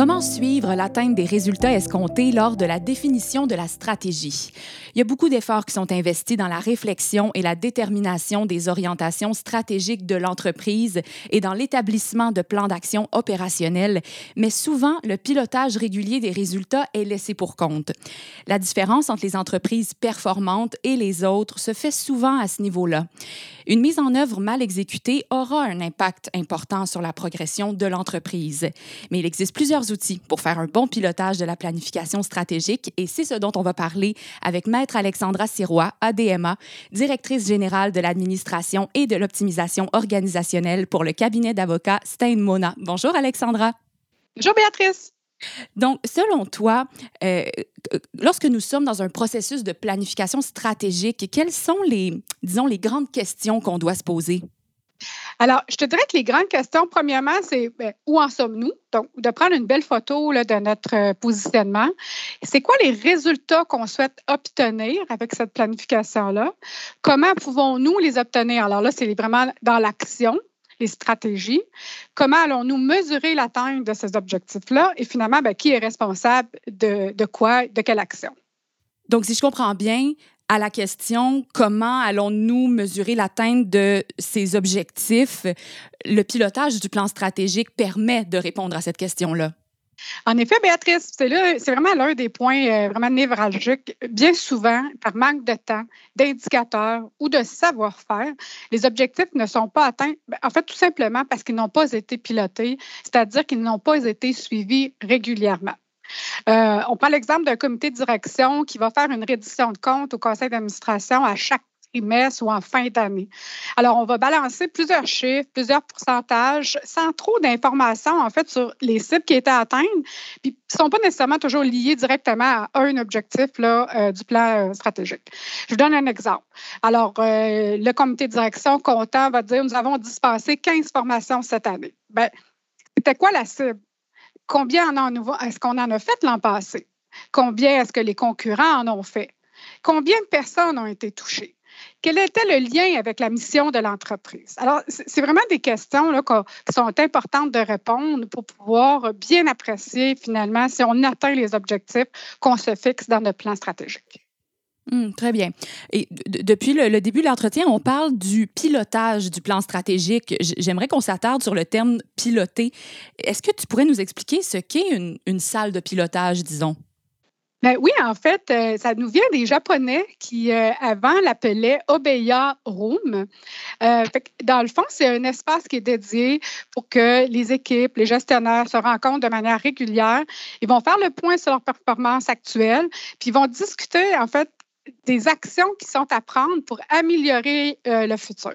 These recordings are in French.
Comment suivre l'atteinte des résultats escomptés lors de la définition de la stratégie? Il y a beaucoup d'efforts qui sont investis dans la réflexion et la détermination des orientations stratégiques de l'entreprise et dans l'établissement de plans d'action opérationnels, mais souvent le pilotage régulier des résultats est laissé pour compte. La différence entre les entreprises performantes et les autres se fait souvent à ce niveau-là. Une mise en œuvre mal exécutée aura un impact important sur la progression de l'entreprise, mais il existe plusieurs outils pour faire un bon pilotage de la planification stratégique et c'est ce dont on va parler avec Maître Alexandra Sirois, ADMA, directrice générale de l'administration et de l'optimisation organisationnelle pour le cabinet d'avocats Stein Mona. Bonjour Alexandra. Bonjour Béatrice. Donc, selon toi, euh, lorsque nous sommes dans un processus de planification stratégique, quelles sont les, disons, les grandes questions qu'on doit se poser? Alors, je te dirais que les grandes questions, premièrement, c'est ben, où en sommes-nous? Donc, de prendre une belle photo de notre euh, positionnement. C'est quoi les résultats qu'on souhaite obtenir avec cette planification-là? Comment pouvons-nous les obtenir? Alors là, c'est vraiment dans l'action les stratégies. Comment allons-nous mesurer l'atteinte de ces objectifs-là? Et finalement, ben, qui est responsable de, de quoi, de quelle action? Donc, si je comprends bien, à la question comment allons-nous mesurer l'atteinte de ces objectifs, le pilotage du plan stratégique permet de répondre à cette question-là. En effet, Béatrice, c'est vraiment l'un des points euh, vraiment névralgiques. Bien souvent, par manque de temps, d'indicateurs ou de savoir-faire, les objectifs ne sont pas atteints, ben, en fait, tout simplement parce qu'ils n'ont pas été pilotés, c'est-à-dire qu'ils n'ont pas été suivis régulièrement. Euh, on prend l'exemple d'un comité de direction qui va faire une reddition de compte au conseil d'administration à chaque trimestre ou en fin d'année. Alors, on va balancer plusieurs chiffres, plusieurs pourcentages, sans trop d'informations, en fait, sur les cibles qui étaient atteintes, puis qui ne sont pas nécessairement toujours liées directement à un objectif là, euh, du plan euh, stratégique. Je vous donne un exemple. Alors, le comité de direction comptant va dire, nous avons dispensé 15 formations cette année. Bien, c'était quoi la cible? Combien est-ce qu'on en a fait l'an passé? Combien est-ce que les concurrents en ont fait? Combien de personnes ont été touchées? Quel était le lien avec la mission de l'entreprise? Alors, c'est vraiment des questions qui sont importantes de répondre pour pouvoir bien apprécier finalement si on atteint les objectifs qu'on se fixe dans notre plan stratégique. Hum, très bien. Et depuis le, début de l'entretien, on parle du pilotage du plan stratégique. J'aimerais qu'on s'attarde sur le terme piloter. Est-ce que tu pourrais nous expliquer ce qu'est une, salle de pilotage, disons? Ben oui, en fait, euh, ça nous vient des Japonais qui, euh, avant, l'appelaient Obeya Room. Euh, dans le fond, c'est un espace qui est dédié pour que les équipes, les gestionnaires se rencontrent de manière régulière. Ils vont faire le point sur leur performance actuelle, puis ils vont discuter, en fait, des actions qui sont à prendre pour améliorer euh, le futur.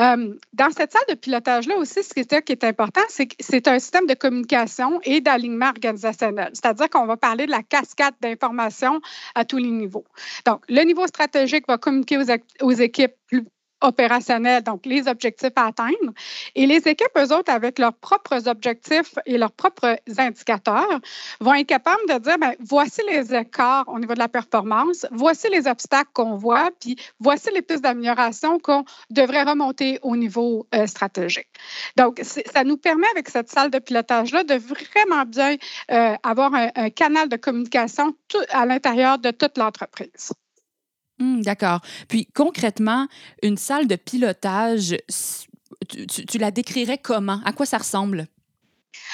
Euh, dans cette salle de pilotage-là aussi, ce qui est, important, c'est que c'est un système de communication et d'alignement organisationnel. C'est-à-dire qu'on va parler de la cascade d'informations à tous les niveaux. Donc, le niveau stratégique va communiquer aux, aux équipes plus opérationnels, donc les objectifs à atteindre. Et les équipes, eux autres, avec leurs propres objectifs et leurs propres indicateurs, vont être capables de dire, bien, voici les écarts au niveau de la performance, voici les obstacles qu'on voit, puis voici les pistes d'amélioration qu'on devrait remonter au niveau euh, stratégique. Donc, ça nous permet, avec cette salle de pilotage-là, de vraiment bien euh, avoir un, canal de communication à l'intérieur de toute l'entreprise. Mmh, d'accord. Puis concrètement, une salle de pilotage, tu, la décrirais comment? À quoi ça ressemble?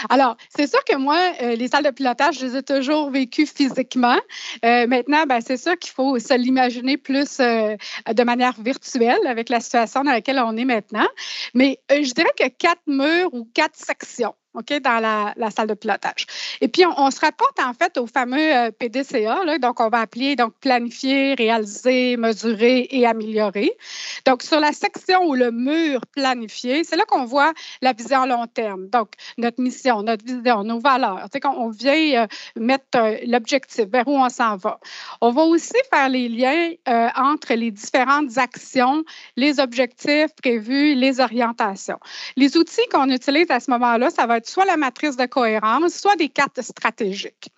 Alors, c'est sûr que moi, euh, les salles de pilotage, je les ai toujours vécues physiquement. Euh, maintenant, ben, c'est sûr qu'il faut se l'imaginer plus euh, de manière virtuelle avec la situation dans laquelle on est maintenant. Mais je dirais que quatre murs ou quatre sections. OK, dans la, salle de pilotage. Et puis, on, se rapporte en fait au fameux euh, PDCA, donc on va appeler donc planifier, réaliser, mesurer et améliorer. Donc, sur la section où le mur planifié, c'est là qu'on voit la vision à long terme. Donc, notre mission, notre vision, nos valeurs. Tu sais, on vient euh, mettre euh, l'objectif, vers où on s'en va. On va aussi faire les liens entre les différentes actions, les objectifs prévus, les orientations. Les outils qu'on utilise à ce moment-là, ça va être soit la matrice de cohérence, soit des cartes stratégiques.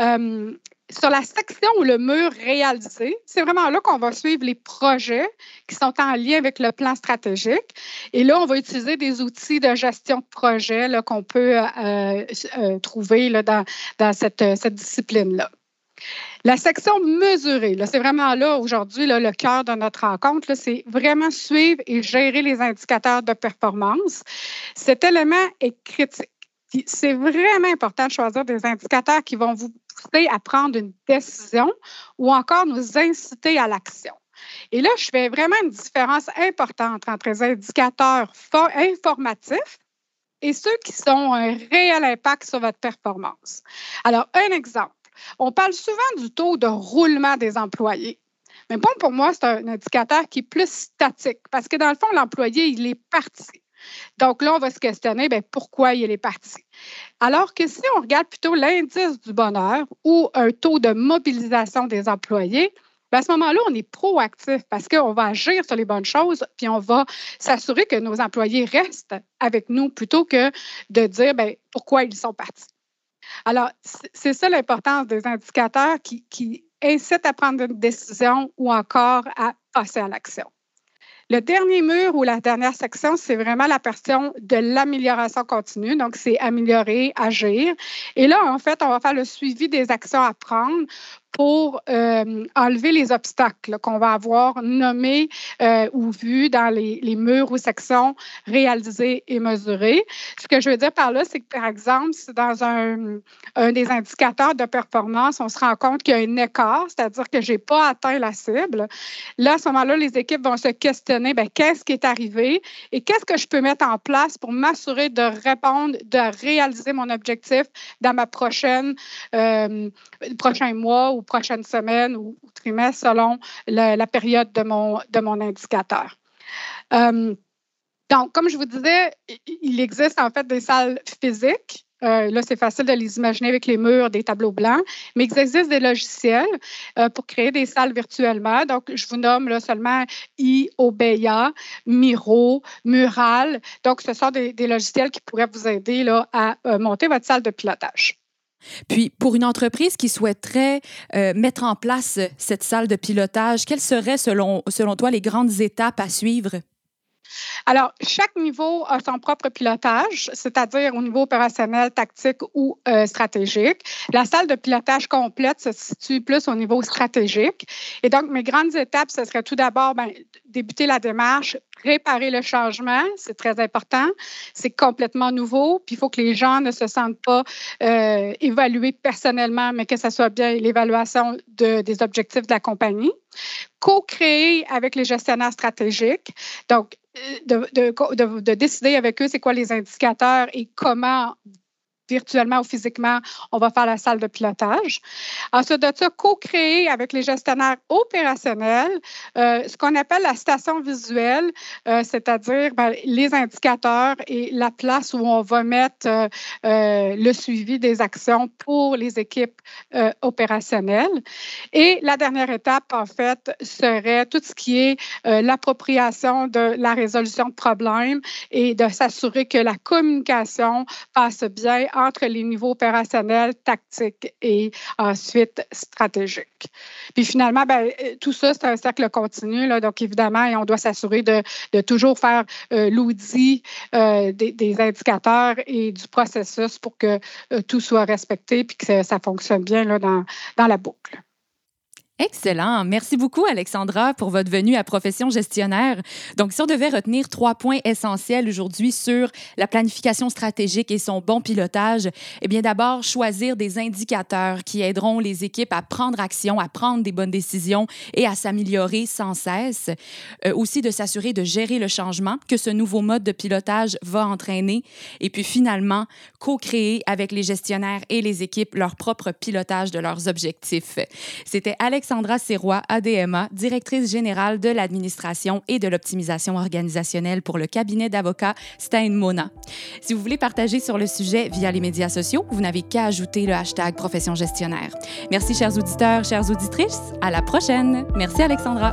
Euh, sur la section où le mur réalisé, c'est vraiment là qu'on va suivre les projets qui sont en lien avec le plan stratégique. Et là, on va utiliser des outils de gestion de projet qu'on peut euh, euh, trouver dans, cette discipline-là. La section mesurée, c'est vraiment là aujourd'hui le cœur de notre rencontre, c'est vraiment suivre et gérer les indicateurs de performance. Cet élément est critique. C'est vraiment important de choisir des indicateurs qui vont vous pousser à prendre une décision ou encore nous inciter à l'action. Et là, je fais vraiment une différence importante entre les indicateurs informatifs et ceux qui ont un réel impact sur votre performance. Alors, un exemple. On parle souvent du taux de roulement des employés. Mais bon, pour moi, c'est un indicateur qui est plus statique parce que dans le fond, l'employé, il est parti. Donc là, on va se questionner bien, pourquoi il est parti? Alors que si on regarde plutôt l'indice du bonheur ou un taux de mobilisation des employés, bien, à ce moment-là, on est proactif parce qu'on va agir sur les bonnes choses, puis on va s'assurer que nos employés restent avec nous plutôt que de dire bien, pourquoi ils sont partis. Alors, c'est ça l'importance des indicateurs qui, incitent à prendre une décision ou encore à passer à l'action. Le dernier mur ou la dernière section, c'est vraiment la portion de l'amélioration continue. Donc, c'est améliorer, agir. Et là, en fait, on va faire le suivi des actions à prendre pour euh, enlever les obstacles qu'on va avoir nommés euh, ou vus dans les, murs ou sections réalisées et mesurées. Ce que je veux dire par là, c'est que, par exemple, si dans un, un, des indicateurs de performance, on se rend compte qu'il y a un écart, c'est-à-dire que je n'ai pas atteint la cible, là, à ce moment-là, les équipes vont se questionner, bien, qu'est-ce qui est arrivé et qu'est-ce que je peux mettre en place pour m'assurer de répondre, de réaliser mon objectif dans ma prochaine, euh, prochain mois ou prochaines semaines ou, trimestres selon la, période de mon, de mon indicateur. Euh, donc, comme je vous disais, il existe en fait des salles physiques. Euh, là, c'est facile de les imaginer avec les murs des tableaux blancs, mais il existe des logiciels euh, pour créer des salles virtuellement. Donc, je vous nomme là, seulement iOBEA, Miro, Mural. Donc, ce sont des, des logiciels qui pourraient vous aider là, à monter votre salle de pilotage. Puis, pour une entreprise qui souhaiterait euh, mettre en place cette salle de pilotage, quelles seraient, selon, selon toi, les grandes étapes à suivre? Alors, chaque niveau a son propre pilotage, c'est-à-dire au niveau opérationnel, tactique ou euh, stratégique. La salle de pilotage complète se situe plus au niveau stratégique. Et donc, mes grandes étapes, ce serait tout d'abord ben, débuter la démarche, préparer le changement, c'est très important. C'est complètement nouveau, puis il faut que les gens ne se sentent pas euh, évalués personnellement, mais que ce soit bien l'évaluation de, des objectifs de la compagnie. Co-créer avec les gestionnaires stratégiques. Donc, de, de, décider avec eux c'est quoi les indicateurs et comment virtuellement ou physiquement, on va faire la salle de pilotage. Ensuite de ça, co-créer avec les gestionnaires opérationnels euh, ce qu'on appelle la station visuelle, euh, c'est-à-dire ben, les indicateurs et la place où on va mettre euh, le suivi des actions pour les équipes opérationnelles. Et la dernière étape, en fait, serait tout ce qui est l'appropriation de la résolution de problèmes et de s'assurer que la communication passe bien entre les niveaux opérationnels, tactiques et ensuite stratégiques. Puis finalement, ben, tout ça, c'est un cercle continu. Donc, évidemment, on doit s'assurer de, toujours faire euh, l'audit euh, des, indicateurs et du processus pour que euh, tout soit respecté et que ça fonctionne bien là, dans la boucle. Excellent. Merci beaucoup, Alexandra, pour votre venue à Profession gestionnaire. Donc, si on devait retenir trois points essentiels aujourd'hui sur la planification stratégique et son bon pilotage, eh bien, d'abord, choisir des indicateurs qui aideront les équipes à prendre action, à prendre des bonnes décisions et à s'améliorer sans cesse. Euh, aussi, de s'assurer de gérer le changement que ce nouveau mode de pilotage va entraîner. Et puis, finalement, co-créer avec les gestionnaires et les équipes leur propre pilotage de leurs objectifs. C'était Alex Alexandra Serrois, ADMA, directrice générale de l'administration et de l'optimisation organisationnelle pour le cabinet d'avocats Stein Mona. Si vous voulez partager sur le sujet via les médias sociaux, vous n'avez qu'à ajouter le hashtag profession gestionnaire. Merci, chers auditeurs, chères auditrices. À la prochaine. Merci, Alexandra.